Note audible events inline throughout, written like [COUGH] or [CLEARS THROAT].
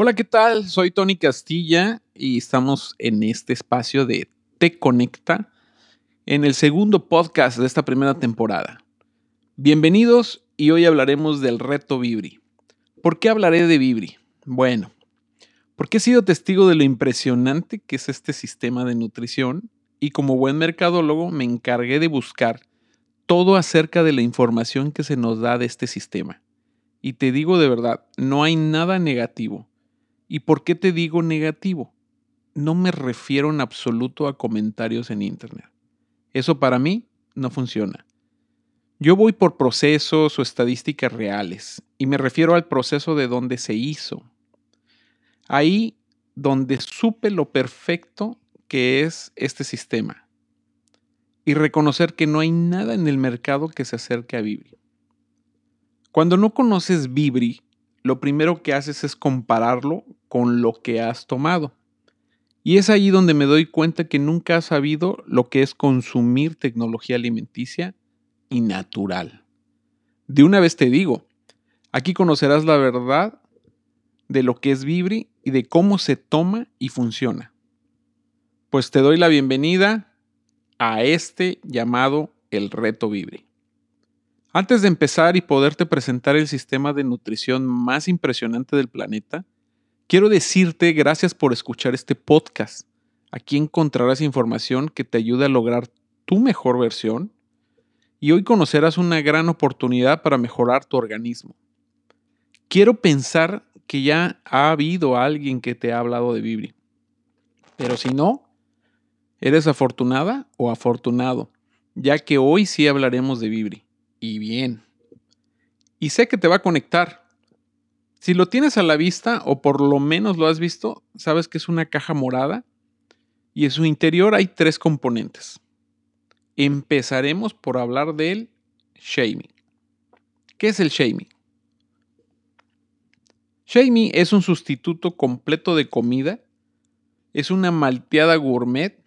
Hola, ¿qué tal? Soy Tony Castilla y estamos en este espacio de Te Conecta en el segundo podcast de esta primera temporada. Bienvenidos y hoy hablaremos del reto Vibri. ¿Por qué hablaré de Vibri? Bueno, porque he sido testigo de lo impresionante que es este sistema de nutrición y como buen mercadólogo me encargué de buscar todo acerca de la información que se nos da de este sistema. Y te digo de verdad, no hay nada negativo ¿Y por qué te digo negativo? No me refiero en absoluto a comentarios en Internet. Eso para mí no funciona. Yo voy por procesos o estadísticas reales y me refiero al proceso de donde se hizo. Ahí donde supe lo perfecto que es este sistema y reconocer que no hay nada en el mercado que se acerque a Vibri. Cuando no conoces Vibri, lo primero que haces es compararlo con lo que has tomado. Y es ahí donde me doy cuenta que nunca has sabido lo que es consumir tecnología alimenticia y natural. De una vez te digo, aquí conocerás la verdad de lo que es Vibri y de cómo se toma y funciona. Pues te doy la bienvenida a este llamado el reto Vibri. Antes de empezar y poderte presentar el sistema de nutrición más impresionante del planeta, quiero decirte gracias por escuchar este podcast. Aquí encontrarás información que te ayude a lograr tu mejor versión y hoy conocerás una gran oportunidad para mejorar tu organismo. Quiero pensar que ya ha habido alguien que te ha hablado de Vibri. Pero si no, eres afortunada o afortunado, ya que hoy sí hablaremos de Vibri y bien. Y sé que te va a conectar. Si lo tienes a la vista o por lo menos lo has visto, sabes que es una caja morada y en su interior hay tres componentes. Empezaremos por hablar del shaming. ¿Qué es el shaming? Shaming es un sustituto completo de comida, es una malteada gourmet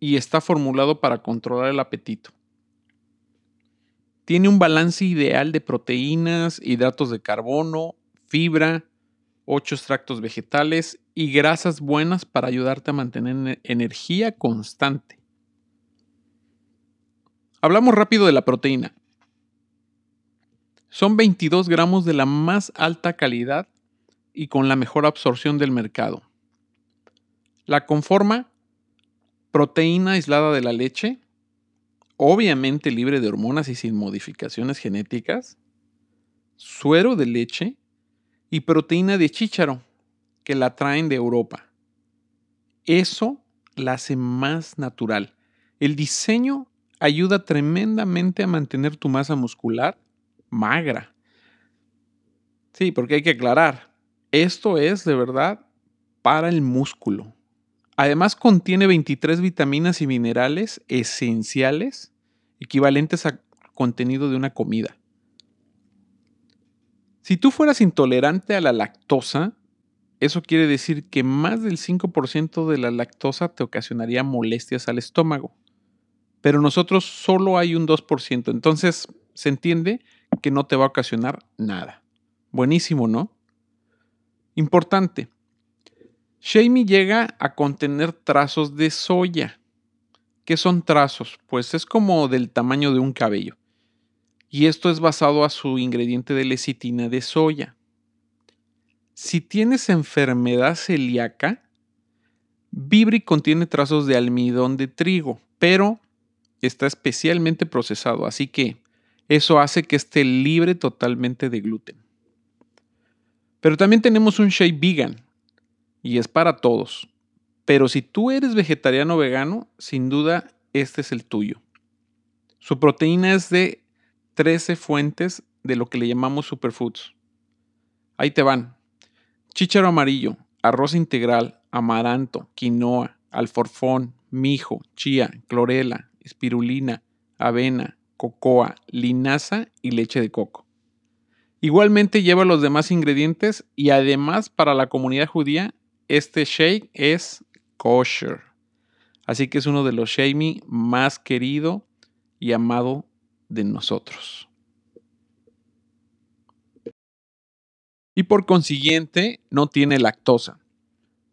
y está formulado para controlar el apetito. Tiene un balance ideal de proteínas, hidratos de carbono, fibra, ocho extractos vegetales y grasas buenas para ayudarte a mantener energía constante. Hablamos rápido de la proteína. Son 22 gramos de la más alta calidad y con la mejor absorción del mercado. La conforma proteína aislada de la leche, obviamente libre de hormonas y sin modificaciones genéticas, suero de leche y proteína de chícharo, que la traen de Europa. Eso la hace más natural. El diseño ayuda tremendamente a mantener tu masa muscular magra. Sí, porque hay que aclarar, esto es de verdad para el músculo. Además contiene 23 vitaminas y minerales esenciales equivalentes a contenido de una comida. Si tú fueras intolerante a la lactosa, eso quiere decir que más del 5% de la lactosa te ocasionaría molestias al estómago. Pero nosotros solo hay un 2%, entonces se entiende que no te va a ocasionar nada. Buenísimo, ¿no? Importante, Shamey llega a contener trazos de soya. ¿Qué son trazos? Pues es como del tamaño de un cabello. Y esto es basado a su ingrediente de lecitina de soya. Si tienes enfermedad celíaca, Vibri contiene trazos de almidón de trigo, pero está especialmente procesado, así que eso hace que esté libre totalmente de gluten. Pero también tenemos un shake vegan, y es para todos. Pero si tú eres vegetariano o vegano, sin duda este es el tuyo. Su proteína es de 13 fuentes de lo que le llamamos superfoods. Ahí te van. Chícharo amarillo, arroz integral, amaranto, quinoa, alforfón, mijo, chía, clorela, espirulina, avena, cocoa, linaza y leche de coco. Igualmente lleva los demás ingredientes y además para la comunidad judía este shake es kosher. Así que es uno de los shamey más querido y amado de nosotros. y por consiguiente no tiene lactosa.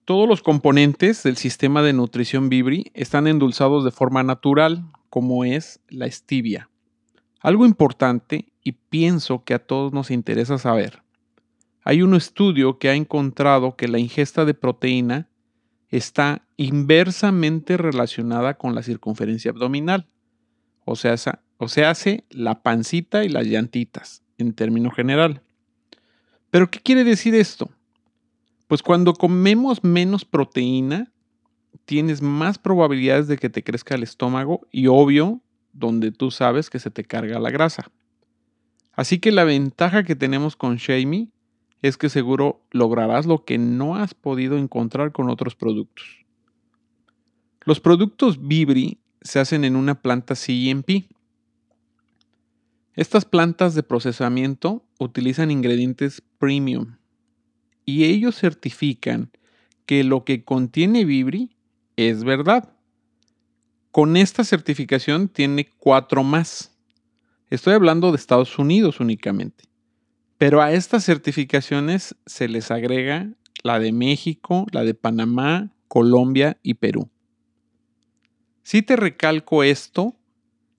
Todos los componentes del sistema de nutrición Vibri están endulzados de forma natural, como es la stevia. Algo importante y pienso que a todos nos interesa saber. Hay un estudio que ha encontrado que la ingesta de proteína está inversamente relacionada con la circunferencia abdominal, o sea, se hace la pancita y las llantitas, en término general. ¿Pero qué quiere decir esto? Pues cuando comemos menos proteína, tienes más probabilidades de que te crezca el estómago y obvio, donde tú sabes que se te carga la grasa. Así que la ventaja que tenemos con Shamey es que seguro lograrás lo que no has podido encontrar con otros productos. Los productos Vibri se hacen en una planta CMP. Estas plantas de procesamiento utilizan ingredientes premium y ellos certifican que lo que contiene Vibri es verdad. Con esta certificación tiene cuatro más. Estoy hablando de Estados Unidos únicamente. Pero a estas certificaciones se les agrega la de México, la de Panamá, Colombia y Perú. Si te recalco esto,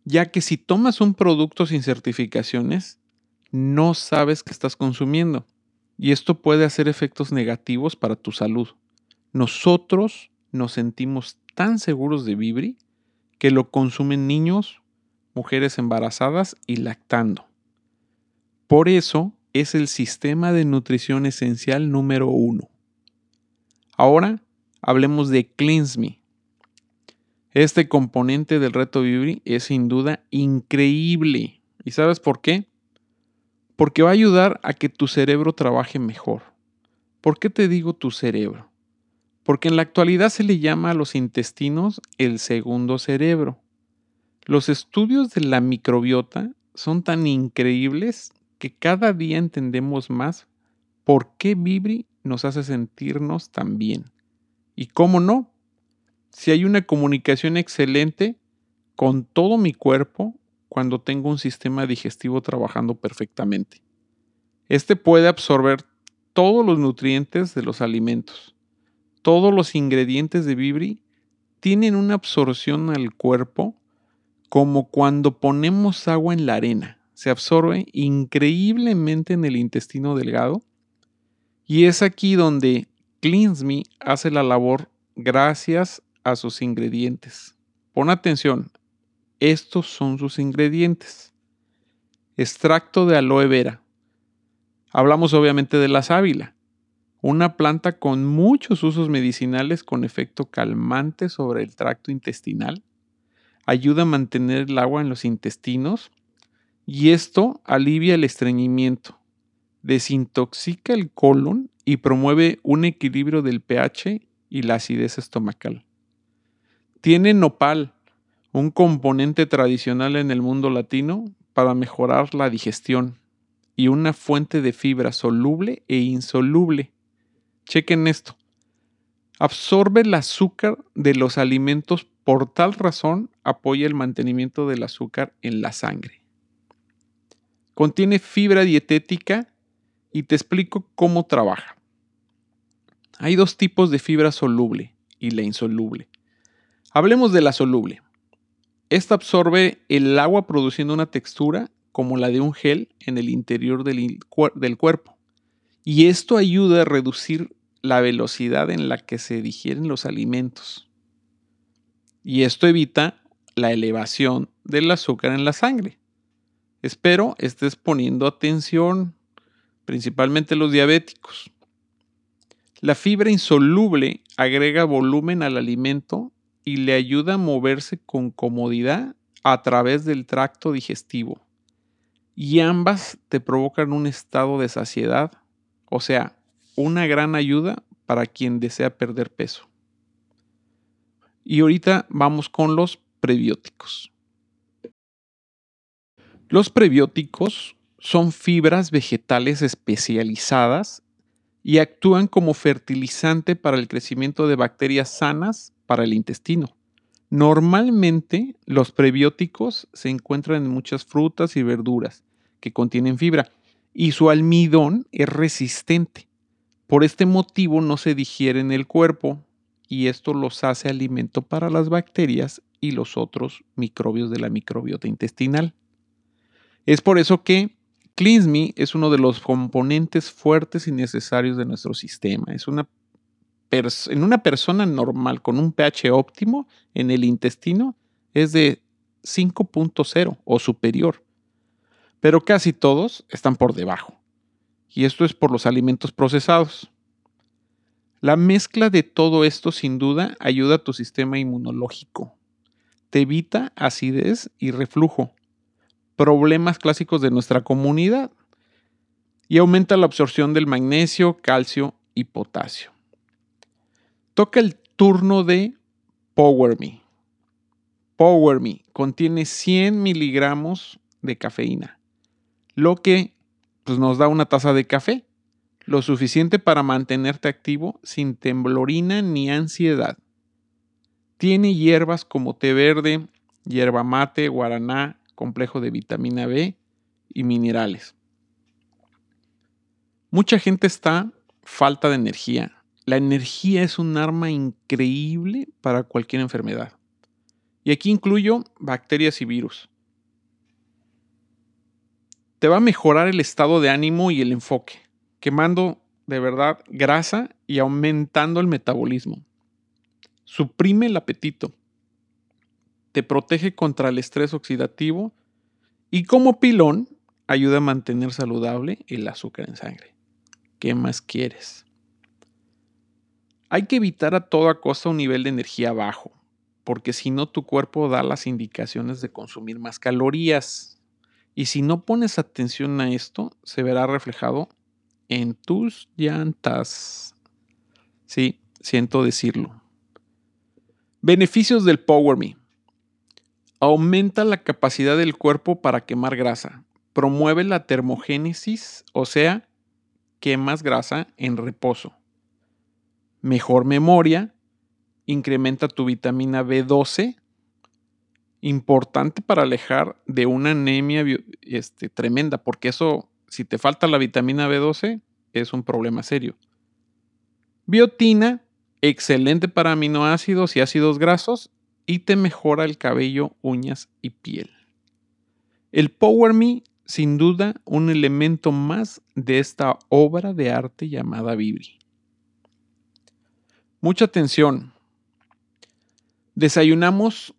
ya que si tomas un producto sin certificaciones, no sabes qué estás consumiendo y esto puede hacer efectos negativos para tu salud. Nosotros nos sentimos tan seguros de Vibri que lo consumen niños, mujeres embarazadas y lactando. Por eso es el sistema de nutrición esencial número uno. Ahora hablemos de Cleanse Me. Este componente del reto Vibri es sin duda increíble. ¿Y sabes por qué? porque va a ayudar a que tu cerebro trabaje mejor. ¿Por qué te digo tu cerebro? Porque en la actualidad se le llama a los intestinos el segundo cerebro. Los estudios de la microbiota son tan increíbles que cada día entendemos más por qué Vibri nos hace sentirnos tan bien. Y cómo no, si hay una comunicación excelente con todo mi cuerpo cuando tengo un sistema digestivo trabajando perfectamente. Este puede absorber todos los nutrientes de los alimentos. Todos los ingredientes de Vibri tienen una absorción al cuerpo como cuando ponemos agua en la arena. Se absorbe increíblemente en el intestino delgado y es aquí donde Cleanse Me hace la labor gracias a sus ingredientes. Pon atención, estos son sus ingredientes. Extracto de aloe vera. Hablamos obviamente de la sábila, una planta con muchos usos medicinales con efecto calmante sobre el tracto intestinal. Ayuda a mantener el agua en los intestinos y esto alivia el estreñimiento, desintoxica el colon y promueve un equilibrio del pH y la acidez estomacal. Tiene nopal, un componente tradicional en el mundo latino para mejorar la digestión y una fuente de fibra soluble e insoluble. Chequen esto. Absorbe el azúcar de los alimentos, por tal razón apoya el mantenimiento del azúcar en la sangre. Contiene fibra dietética y te explico cómo trabaja. Hay dos tipos de fibra soluble y la insoluble. Hablemos de la soluble. Esta absorbe el agua produciendo una textura como la de un gel en el interior del, cuerpo. Y esto ayuda a reducir la velocidad en la que se digieren los alimentos. Y esto evita la elevación del azúcar en la sangre. Espero estés poniendo atención, principalmente los diabéticos. La fibra insoluble agrega volumen al alimento y le ayuda a moverse con comodidad a través del tracto digestivo. Y ambas te provocan un estado de saciedad, o sea, una gran ayuda para quien desea perder peso. Y ahorita vamos con los prebióticos. Los prebióticos son fibras vegetales especializadas y actúan como fertilizante para el crecimiento de bacterias sanas para el intestino. Normalmente los prebióticos se encuentran en muchas frutas y verduras que contienen fibra y su almidón es resistente. Por este motivo no se digiere en el cuerpo y esto los hace alimento para las bacterias y los otros microbios de la microbiota intestinal. Es por eso que CleanSme es uno de los componentes fuertes y necesarios de nuestro sistema. Es una en una persona normal con un pH óptimo en el intestino es de 5.0 o superior, pero casi todos están por debajo. Y esto es por los alimentos procesados. La mezcla de todo esto sin duda ayuda a tu sistema inmunológico. Te evita acidez y reflujo, problemas clásicos de nuestra comunidad, y aumenta la absorción del magnesio, calcio y potasio. Toca el turno de Power Me. Power Me contiene 100 miligramos de cafeína, lo que pues, nos da una taza de café, lo suficiente para mantenerte activo sin temblorina ni ansiedad. Tiene hierbas como té verde, hierba mate, guaraná, complejo de vitamina B y minerales. Mucha gente está falta de energía, la energía es un arma increíble para cualquier enfermedad. Y aquí incluyo bacterias y virus. Te va a mejorar el estado de ánimo y el enfoque, quemando de verdad grasa y aumentando el metabolismo. Suprime el apetito. Te protege contra el estrés oxidativo y como pilón ayuda a mantener saludable el azúcar en sangre. ¿Qué más quieres? Hay que evitar a toda costa un nivel de energía bajo, porque si no tu cuerpo da las indicaciones de consumir más calorías. Y si no pones atención a esto, se verá reflejado en tus llantas. Sí, siento decirlo. Beneficios del Power Me. Aumenta la capacidad del cuerpo para quemar grasa. Promueve la termogénesis, o sea, quemas grasa en reposo mejor memoria, incrementa tu vitamina B12, importante para alejar de una anemia este, tremenda, porque eso, si te falta la vitamina B12, es un problema serio. Biotina, excelente para aminoácidos y ácidos grasos y te mejora el cabello, uñas y piel. El Power Me, sin duda, un elemento más de esta obra de arte llamada Vibri. Mucha atención. Desayunamos,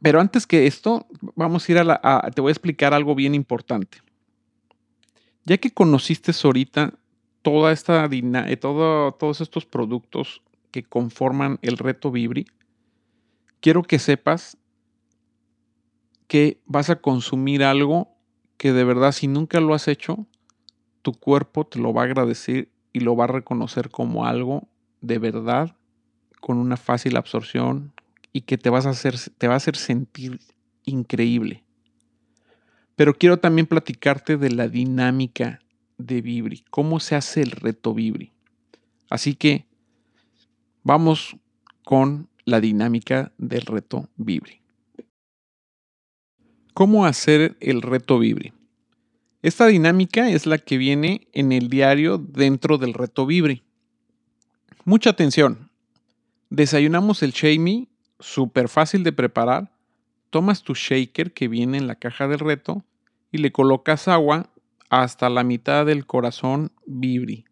pero antes que esto, vamos a ir a la... te voy a explicar algo bien importante. Ya que conociste ahorita toda esta eh, todo, todos estos productos que conforman el reto Vibri, quiero que sepas que vas a consumir algo que de verdad si nunca lo has hecho, tu cuerpo te lo va a agradecer y lo va a reconocer como algo de verdad con una fácil absorción y que te, vas a hacer, te va a hacer sentir increíble. Pero quiero también platicarte de la dinámica de Vibri, cómo se hace el reto Vibri. Así que vamos con la dinámica del reto Vibri. ¿Cómo hacer el reto Vibri? Esta dinámica es la que viene en el diario dentro del reto Vibri. Mucha atención. Desayunamos el Shamey, súper fácil de preparar. Tomas tu shaker que viene en la caja del reto y le colocas agua hasta la mitad del corazón Vibri.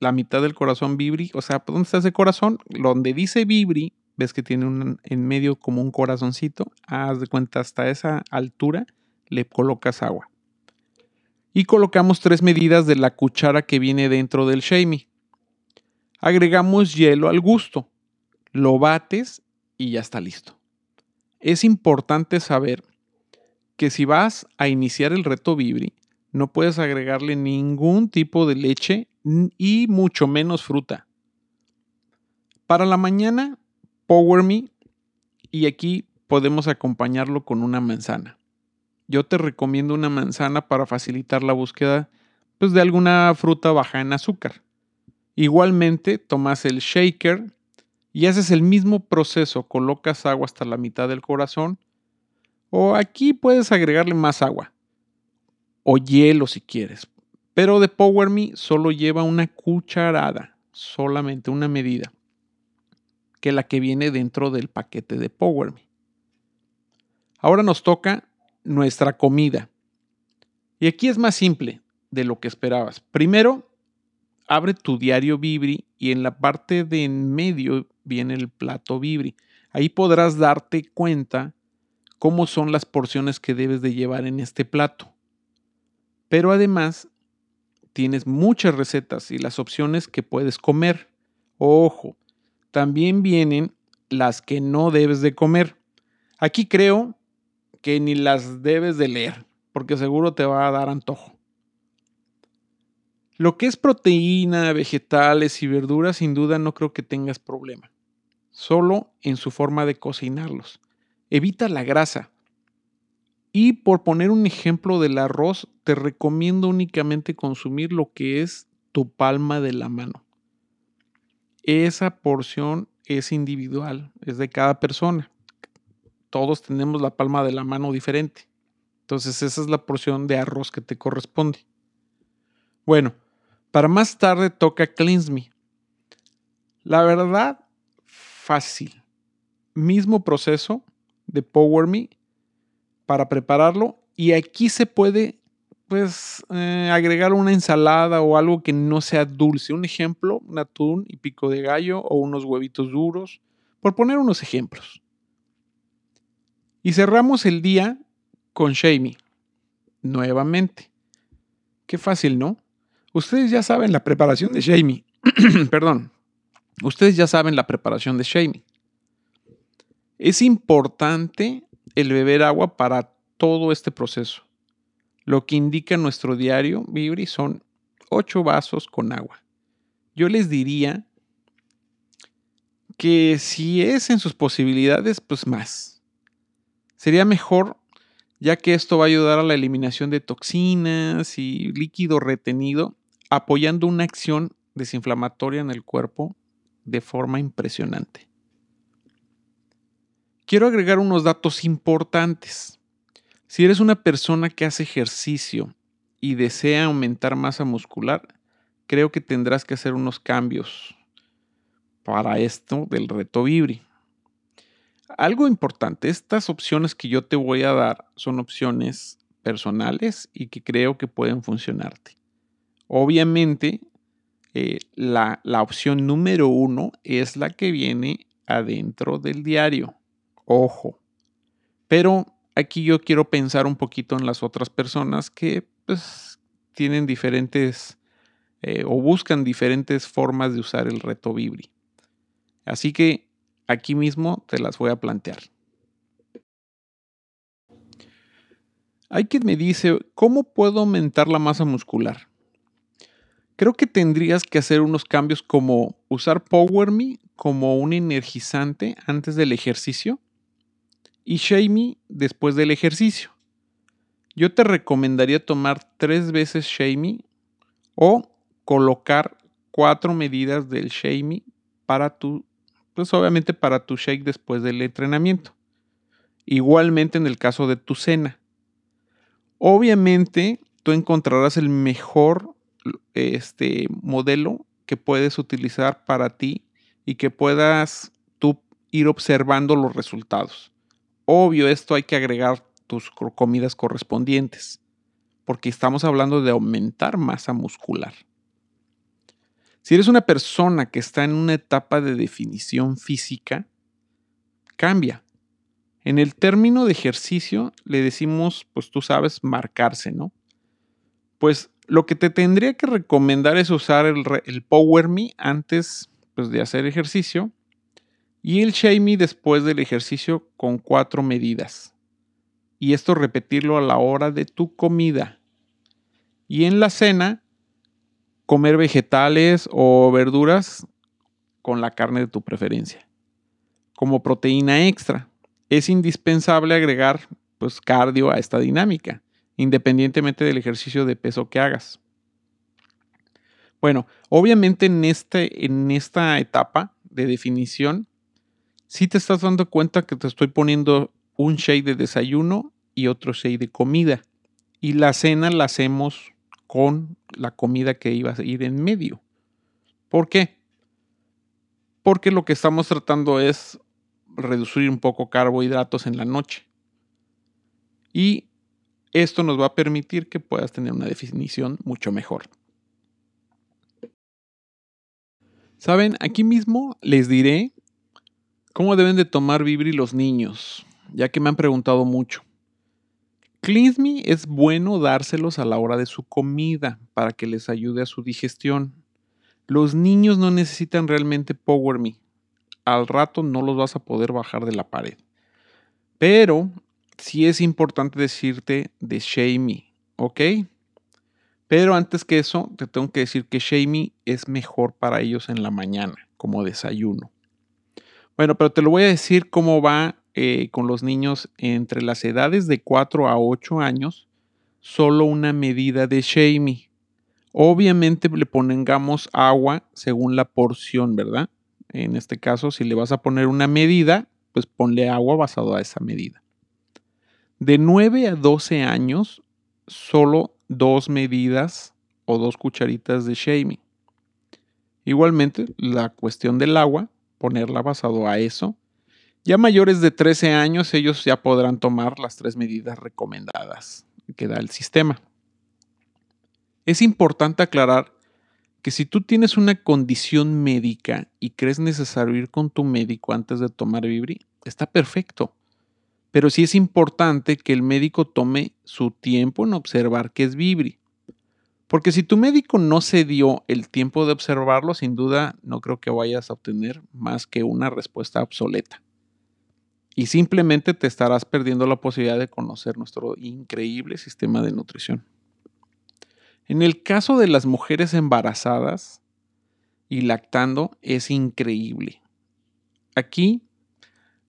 La mitad del corazón Vibri, o sea, ¿dónde está ese corazón? Donde dice Vibri, ves que tiene un, en medio como un corazoncito. Haz de cuenta, hasta esa altura le colocas agua. Y colocamos tres medidas de la cuchara que viene dentro del Shamey. Agregamos hielo al gusto, lo bates y ya está listo. Es importante saber que si vas a iniciar el reto Vibri, no puedes agregarle ningún tipo de leche y mucho menos fruta. Para la mañana, Power Me y aquí podemos acompañarlo con una manzana. Yo te recomiendo una manzana para facilitar la búsqueda pues, de alguna fruta baja en azúcar. Igualmente, tomas el shaker y haces el mismo proceso, colocas agua hasta la mitad del corazón o aquí puedes agregarle más agua o hielo si quieres. Pero de Power Me solo lleva una cucharada, solamente una medida, que la que viene dentro del paquete de Power Me. Ahora nos toca nuestra comida. Y aquí es más simple de lo que esperabas. Primero, abre tu diario Vibri y en la parte de en medio viene el plato Vibri. Ahí podrás darte cuenta cómo son las porciones que debes de llevar en este plato. Pero además tienes muchas recetas y las opciones que puedes comer. Ojo, también vienen las que no debes de comer. Aquí creo que ni las debes de leer, porque seguro te va a dar antojo. Lo que es proteína, vegetales y verduras, sin duda no creo que tengas problema. Solo en su forma de cocinarlos. Evita la grasa. Y por poner un ejemplo del arroz, te recomiendo únicamente consumir lo que es tu palma de la mano. Esa porción es individual, es de cada persona. Todos tenemos la palma de la mano diferente. Entonces esa es la porción de arroz que te corresponde. Bueno, para más tarde toca Cleanse Me. La verdad, fácil. Mismo proceso de Power Me para prepararlo. Y aquí se puede pues eh, agregar una ensalada o algo que no sea dulce. Un ejemplo, un atún y pico de gallo o unos huevitos duros, por poner unos ejemplos. Y cerramos el día con Shamey. Nuevamente. Qué fácil, ¿no? Ustedes ya saben la preparación de Shamey. [CLEARS THROAT] Perdón. Ustedes ya saben la preparación de Shamey. Es importante el beber agua para todo este proceso. Lo que indica nuestro diario Vibri son 8 vasos con agua. Yo les diría que si es en sus posibilidades, pues más. Sería mejor ya que esto va a ayudar a la eliminación de toxinas y líquido retenido apoyando una acción desinflamatoria en el cuerpo de forma impresionante. Quiero agregar unos datos importantes. Si eres una persona que hace ejercicio y desea aumentar masa muscular, creo que tendrás que hacer unos cambios para esto del reto Vibri. Algo importante, estas opciones que yo te voy a dar son opciones personales y que creo que pueden funcionarte. Obviamente, eh, la, la opción número uno es la que viene adentro del diario. Ojo. Pero aquí yo quiero pensar un poquito en las otras personas que pues, tienen diferentes eh, o buscan diferentes formas de usar el reto Vibri. Así que aquí mismo te las voy a plantear. Hay quien me dice, ¿cómo puedo aumentar la masa muscular? creo que tendrías que hacer unos cambios como usar Power Me como un energizante antes del ejercicio y Shake Me después del ejercicio. Yo te recomendaría tomar tres veces Shake Me o colocar cuatro medidas del Shake Me para tu, pues obviamente para tu shake después del entrenamiento. Igualmente en el caso de tu cena. Obviamente tú encontrarás el mejor este modelo que puedes utilizar para ti y que puedas tú ir observando los resultados. Obvio, esto hay que agregar tus comidas correspondientes, porque estamos hablando de aumentar masa muscular. Si eres una persona que está en una etapa de definición física, cambia. En el término de ejercicio le decimos, pues tú sabes, marcarse, ¿no? Pues lo que te tendría que recomendar es usar el, Power Me antes pues, de hacer ejercicio y el Shake Me después del ejercicio con cuatro medidas. Y esto repetirlo a la hora de tu comida. Y en la cena, comer vegetales o verduras con la carne de tu preferencia. Como proteína extra, es indispensable agregar pues cardio a esta dinámica independientemente del ejercicio de peso que hagas. Bueno, obviamente en, este, en esta etapa de definición, si te estás dando cuenta que te estoy poniendo un shake de desayuno y otro shake de comida. Y la cena la hacemos con la comida que iba a ir en medio. ¿Por qué? Porque lo que estamos tratando es reducir un poco carbohidratos en la noche. Y esto nos va a permitir que puedas tener una definición mucho mejor. Saben, aquí mismo les diré cómo deben de tomar Vibri los niños, ya que me han preguntado mucho. Cleansme es bueno dárselos a la hora de su comida para que les ayude a su digestión. Los niños no necesitan realmente Power Me. Al rato no los vas a poder bajar de la pared. Pero sí es importante decirte de Shamey, ¿ok? Pero antes que eso, te tengo que decir que Shamey es mejor para ellos en la mañana, como desayuno. Bueno, pero te lo voy a decir cómo va eh, con los niños entre las edades de 4 a 8 años, solo una medida de Shamey. Obviamente le pongamos agua según la porción, ¿verdad? En este caso, si le vas a poner una medida, pues ponle agua basado a esa medida. De 9 a 12 años, solo dos medidas o dos cucharitas de shaming. Igualmente, la cuestión del agua, ponerla basado a eso. Ya mayores de 13 años, ellos ya podrán tomar las tres medidas recomendadas que da el sistema. Es importante aclarar que si tú tienes una condición médica y crees necesario ir con tu médico antes de tomar Vibri, está perfecto. Pero sí es importante que el médico tome su tiempo en observar qué es Vibri. Porque si tu médico no se dio el tiempo de observarlo, sin duda no creo que vayas a obtener más que una respuesta obsoleta. Y simplemente te estarás perdiendo la posibilidad de conocer nuestro increíble sistema de nutrición. En el caso de las mujeres embarazadas y lactando es increíble. Aquí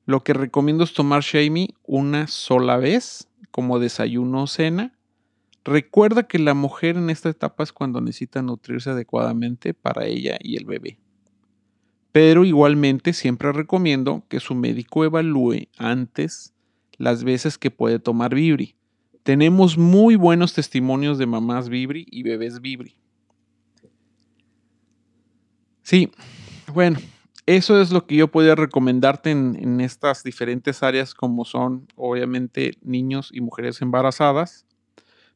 lo que recomiendo es tomar Shamey una sola vez como desayuno o cena. Recuerda que la mujer en esta etapa es cuando necesita nutrirse adecuadamente para ella y el bebé. Pero igualmente siempre recomiendo que su médico evalúe antes las veces que puede tomar Vibri tenemos muy buenos testimonios de mamás Vibri y bebés Vibri. Sí, bueno, eso es lo que yo podría recomendarte en, en, estas diferentes áreas como son obviamente niños y mujeres embarazadas.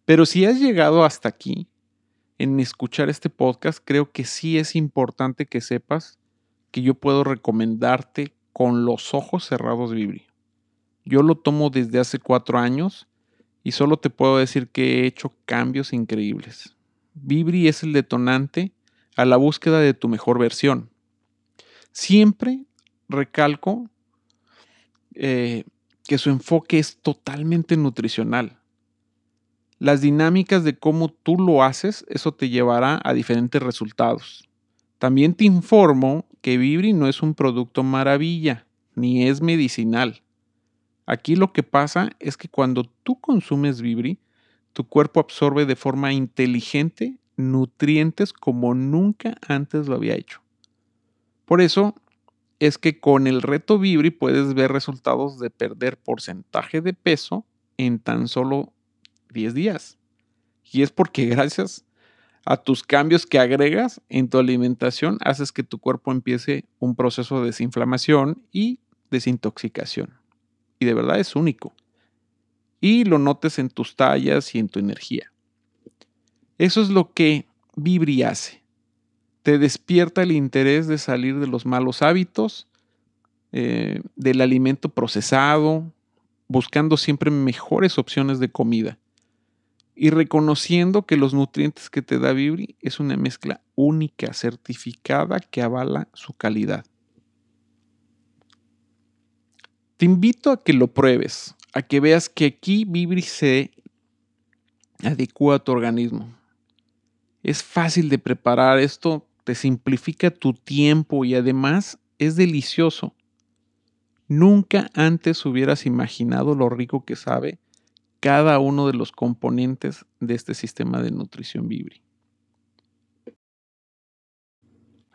Pero si has llegado hasta aquí en escuchar este podcast, creo que sí es importante que sepas que yo puedo recomendarte con los ojos cerrados Vibri. Yo lo tomo desde hace cuatro años y solo te puedo decir que he hecho cambios increíbles. Vibri es el detonante a la búsqueda de tu mejor versión. Siempre recalco eh, que su enfoque es totalmente nutricional. Las dinámicas de cómo tú lo haces, eso te llevará a diferentes resultados. También te informo que Vibri no es un producto maravilla, ni es medicinal. Aquí lo que pasa es que cuando tú consumes Vibri, tu cuerpo absorbe de forma inteligente nutrientes como nunca antes lo había hecho. Por eso es que con el reto Vibri puedes ver resultados de perder porcentaje de peso en tan solo 10 días. Y es porque gracias a tus cambios que agregas en tu alimentación haces que tu cuerpo empiece un proceso de desinflamación y desintoxicación y de verdad es único. Y lo notes en tus tallas y en tu energía. Eso es lo que Vibri hace. Te despierta el interés de salir de los malos hábitos, eh, del alimento procesado, buscando siempre mejores opciones de comida y reconociendo que los nutrientes que te da Vibri es una mezcla única, certificada, que avala su calidad. Te invito a que lo pruebes, a que veas que aquí Vibri se adecua a tu organismo. Es fácil de preparar, esto te simplifica tu tiempo y además es delicioso. Nunca antes hubieras imaginado lo rico que sabe cada uno de los componentes de este sistema de nutrición Vibri.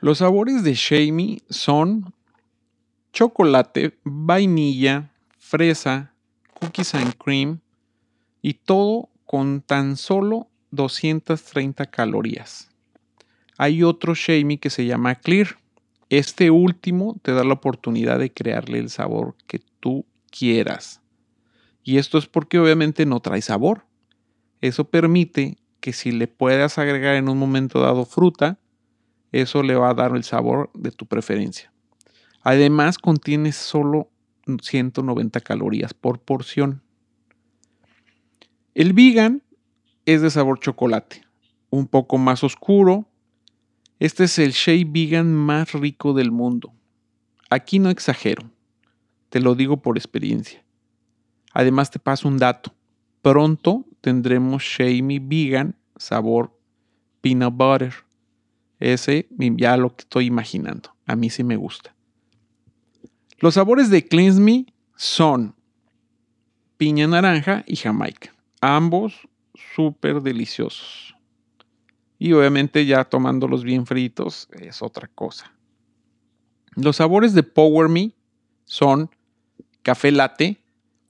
Los sabores de Shamey son chocolate, vainilla, fresa, cookies and cream y todo con tan solo 230 calorías. Hay otro Shamey que se llama Clear. Este último te da la oportunidad de crearle el sabor que tú quieras. Y esto es porque obviamente no trae sabor. Eso permite que si le puedas agregar en un momento dado fruta, eso le va a dar el sabor de tu preferencia. Además, contiene solo 190 calorías por porción. El vegan es de sabor chocolate, un poco más oscuro. Este es el shake vegan más rico del mundo. Aquí no exagero, te lo digo por experiencia. Además te paso un dato. Pronto tendremos Shamey Vegan sabor peanut butter. Ese ya lo estoy imaginando. A mí sí me gusta. Los sabores de Cleanse Me son piña naranja y jamaica. Ambos súper deliciosos. Y obviamente ya tomándolos bien fritos es otra cosa. Los sabores de Power Me son café latte.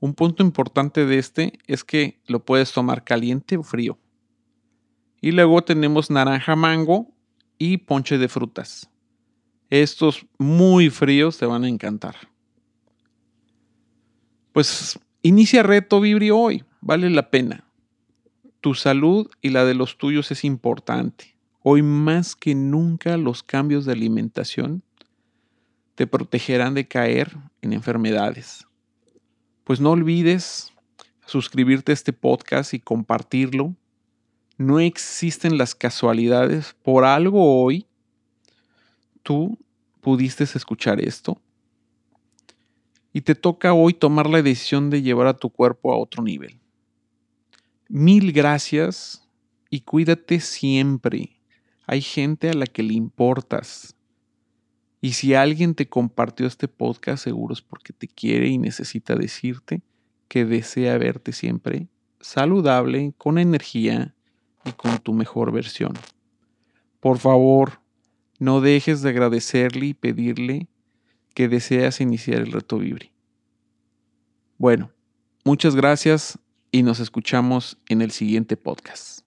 Un punto importante de este es que lo puedes tomar caliente o frío. Y luego tenemos naranja mango y ponche de frutas. Estos muy fríos te van a encantar. Pues inicia reto Vibrio hoy vale la pena. Tu salud y la de los tuyos es importante. Hoy más que nunca los cambios de alimentación te protegerán de caer en enfermedades. Pues no olvides suscribirte a este podcast y compartirlo. No existen las casualidades. Por algo hoy tú pudiste escuchar esto. Y te toca hoy tomar la decisión de llevar a tu cuerpo a otro nivel. Mil gracias y cuídate siempre. Hay gente a la que le importas. Y si alguien te compartió este podcast, seguro es porque te quiere y necesita decirte que desea verte siempre saludable, con energía y con tu mejor versión. Por favor, no dejes de agradecerle y pedirle que deseas iniciar el reto Vibri. Bueno, muchas gracias y nos escuchamos en el siguiente podcast.